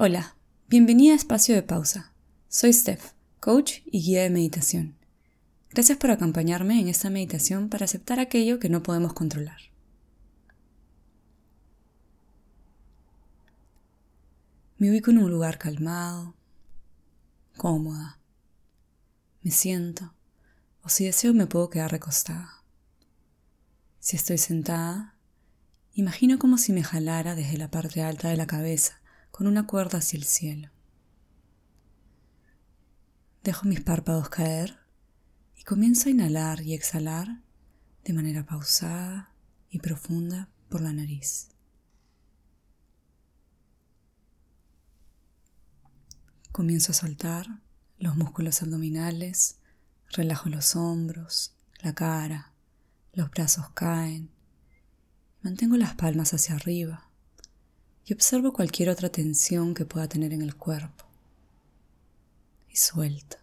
Hola, bienvenida a Espacio de Pausa. Soy Steph, coach y guía de meditación. Gracias por acompañarme en esta meditación para aceptar aquello que no podemos controlar. Me ubico en un lugar calmado, cómoda. Me siento, o si deseo me puedo quedar recostada. Si estoy sentada, imagino como si me jalara desde la parte alta de la cabeza con una cuerda hacia el cielo. Dejo mis párpados caer y comienzo a inhalar y exhalar de manera pausada y profunda por la nariz. Comienzo a soltar los músculos abdominales, relajo los hombros, la cara, los brazos caen, mantengo las palmas hacia arriba y observo cualquier otra tensión que pueda tener en el cuerpo. Y suelto.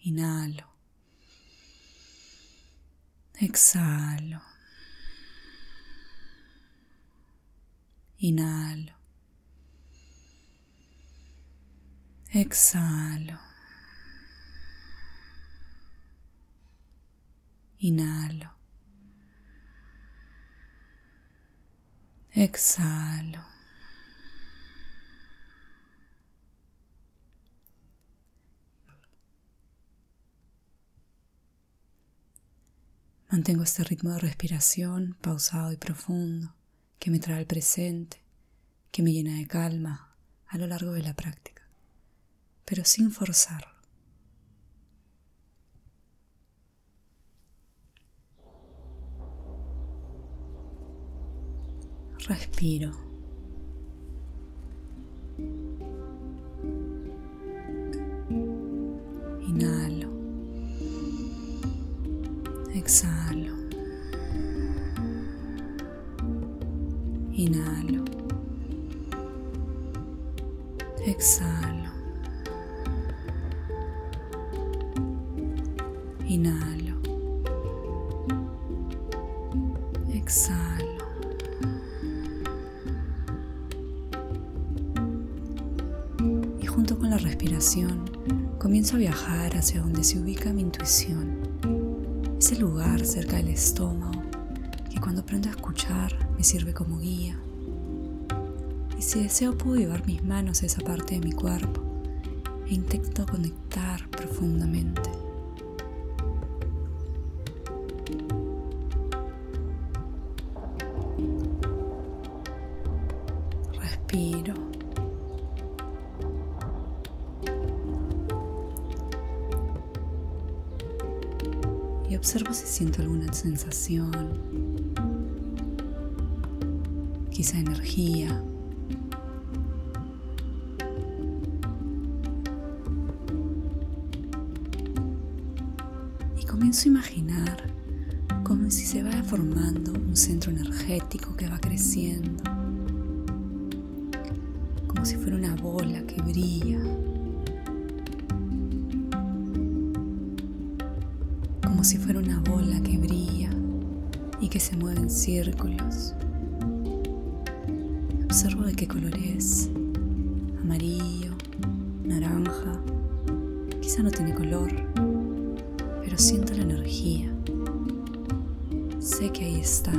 Inhalo. Exhalo. Inhalo. Exhalo. Inhalo. Exhalo. Mantengo este ritmo de respiración pausado y profundo que me trae al presente, que me llena de calma a lo largo de la práctica, pero sin forzarlo. Respiro. Inhalo. Exhalo. Inhalo. Exhalo. Inhalo. Exhalo. La respiración, comienzo a viajar hacia donde se ubica mi intuición. Ese lugar cerca del estómago que cuando aprendo a escuchar me sirve como guía. Y si deseo puedo llevar mis manos a esa parte de mi cuerpo e intento conectar profundamente. Respiro. Observo si siento alguna sensación, quizá energía. Y comienzo a imaginar como si se vaya formando un centro energético que va creciendo, como si fuera una bola que brilla si fuera una bola que brilla y que se mueve en círculos. Observo de qué color es. Amarillo, naranja. Quizá no tiene color, pero siento la energía. Sé que ahí está.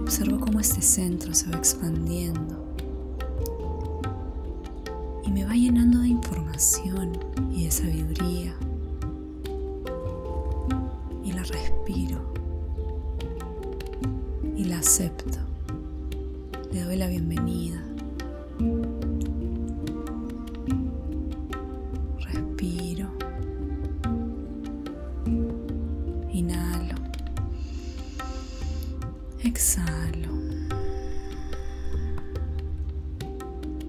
Observo cómo este centro se va expandiendo y me va llenando de información y de sabiduría. Y la respiro y la acepto. Le doy la bienvenida. Respiro. Inhalo. Exhalo.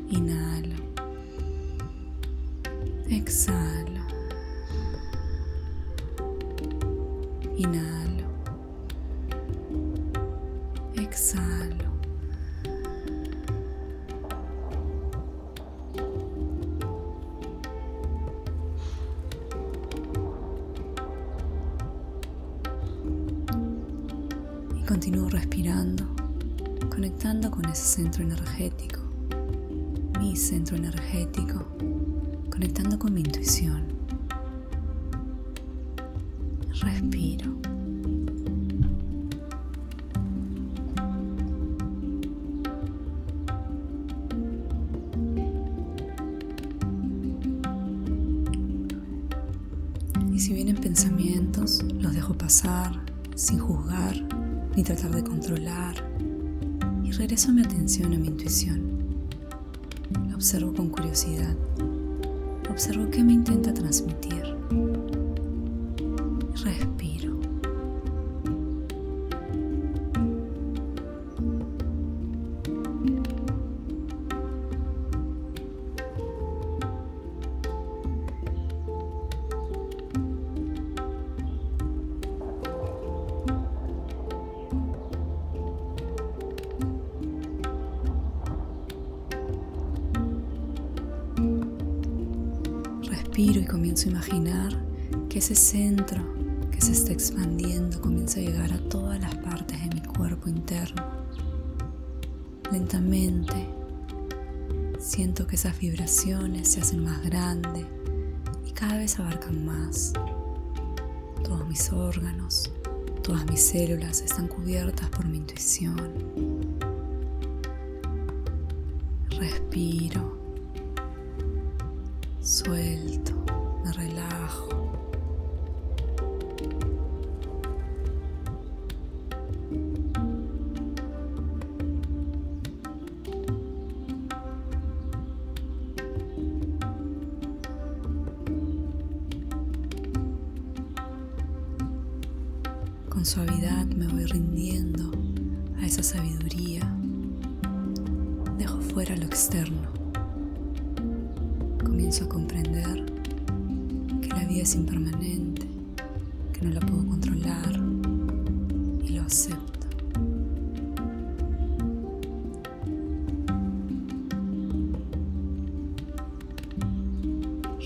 Inhalo. Exhalo. Inhalo. Exhalo. Y continúo respirando, conectando con ese centro energético, mi centro energético, conectando con mi intuición. Respiro. Y si vienen pensamientos, los dejo pasar sin juzgar ni tratar de controlar y regreso mi atención a mi intuición. La observo con curiosidad. Observo qué me intenta transmitir. Comienzo a imaginar que ese centro que se está expandiendo comienza a llegar a todas las partes de mi cuerpo interno. Lentamente siento que esas vibraciones se hacen más grandes y cada vez abarcan más. Todos mis órganos, todas mis células están cubiertas por mi intuición. Respiro suelto, relajo. Con suavidad me voy rindiendo a esa sabiduría. Dejo fuera lo externo comienzo a comprender la vida es impermanente, que no la puedo controlar y lo acepto.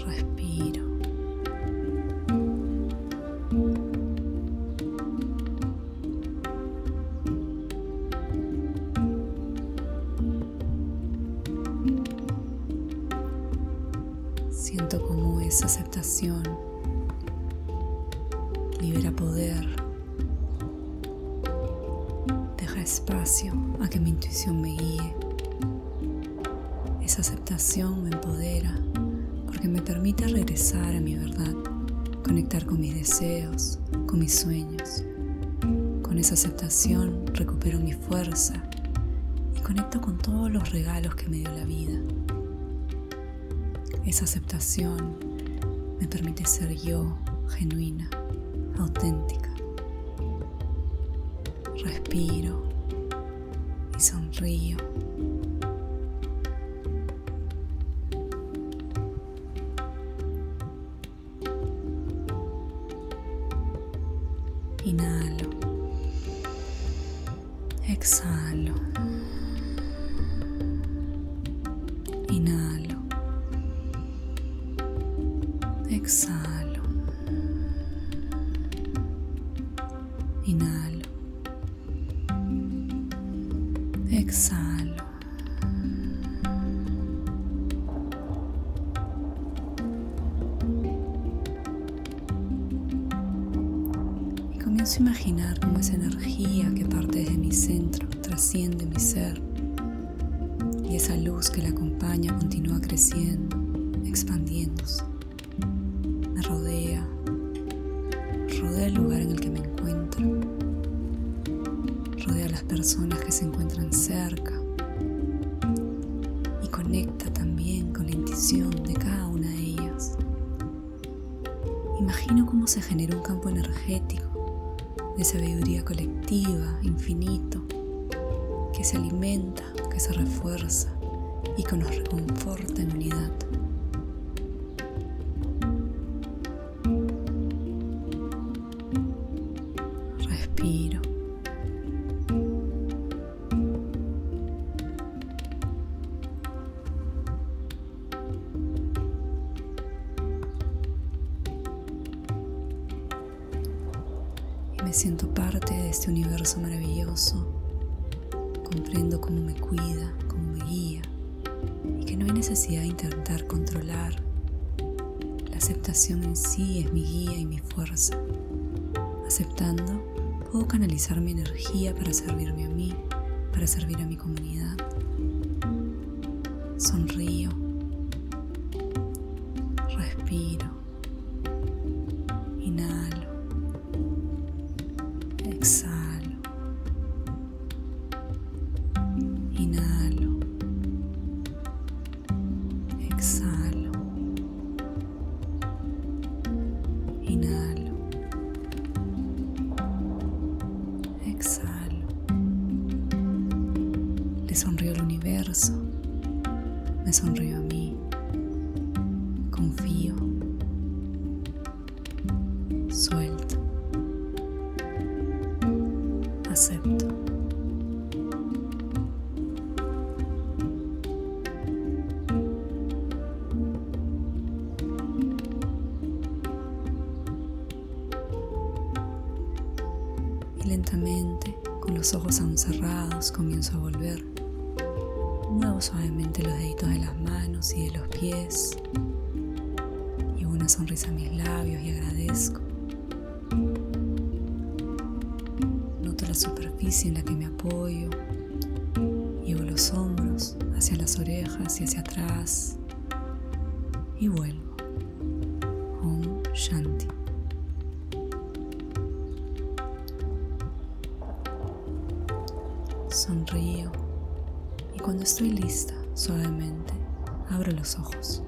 Respiro. Siento como esa libera poder, deja espacio a que mi intuición me guíe. Esa aceptación me empodera porque me permite regresar a mi verdad, conectar con mis deseos, con mis sueños. Con esa aceptación recupero mi fuerza y conecto con todos los regalos que me dio la vida. Esa aceptación me permite ser yo, genuina, auténtica. Respiro y sonrío. Exhalo. Inhalo. Exhalo. Y comienzo a imaginar cómo esa energía que parte desde mi centro trasciende mi ser. Y esa luz que la acompaña continúa creciendo, expandiéndose se genera un campo energético de sabiduría colectiva, infinito, que se alimenta, que se refuerza y que nos reconforta en unidad. Siento parte de este universo maravilloso. Comprendo cómo me cuida, cómo me guía y que no hay necesidad de intentar controlar. La aceptación en sí es mi guía y mi fuerza. Aceptando, puedo canalizar mi energía para servirme a mí, para servir a mi comunidad. Sonrío. Respiro. Inhalo. Inhalo. Exhalo. Le sonrío al universo. Me sonrío los ojos aún cerrados, comienzo a volver. Muevo suavemente los deditos de las manos y de los pies. Llevo una sonrisa a mis labios y agradezco. Noto la superficie en la que me apoyo. Llevo los hombros hacia las orejas y hacia atrás. Y vuelvo. Om Shanti. Y cuando estoy lista, suavemente, abro los ojos.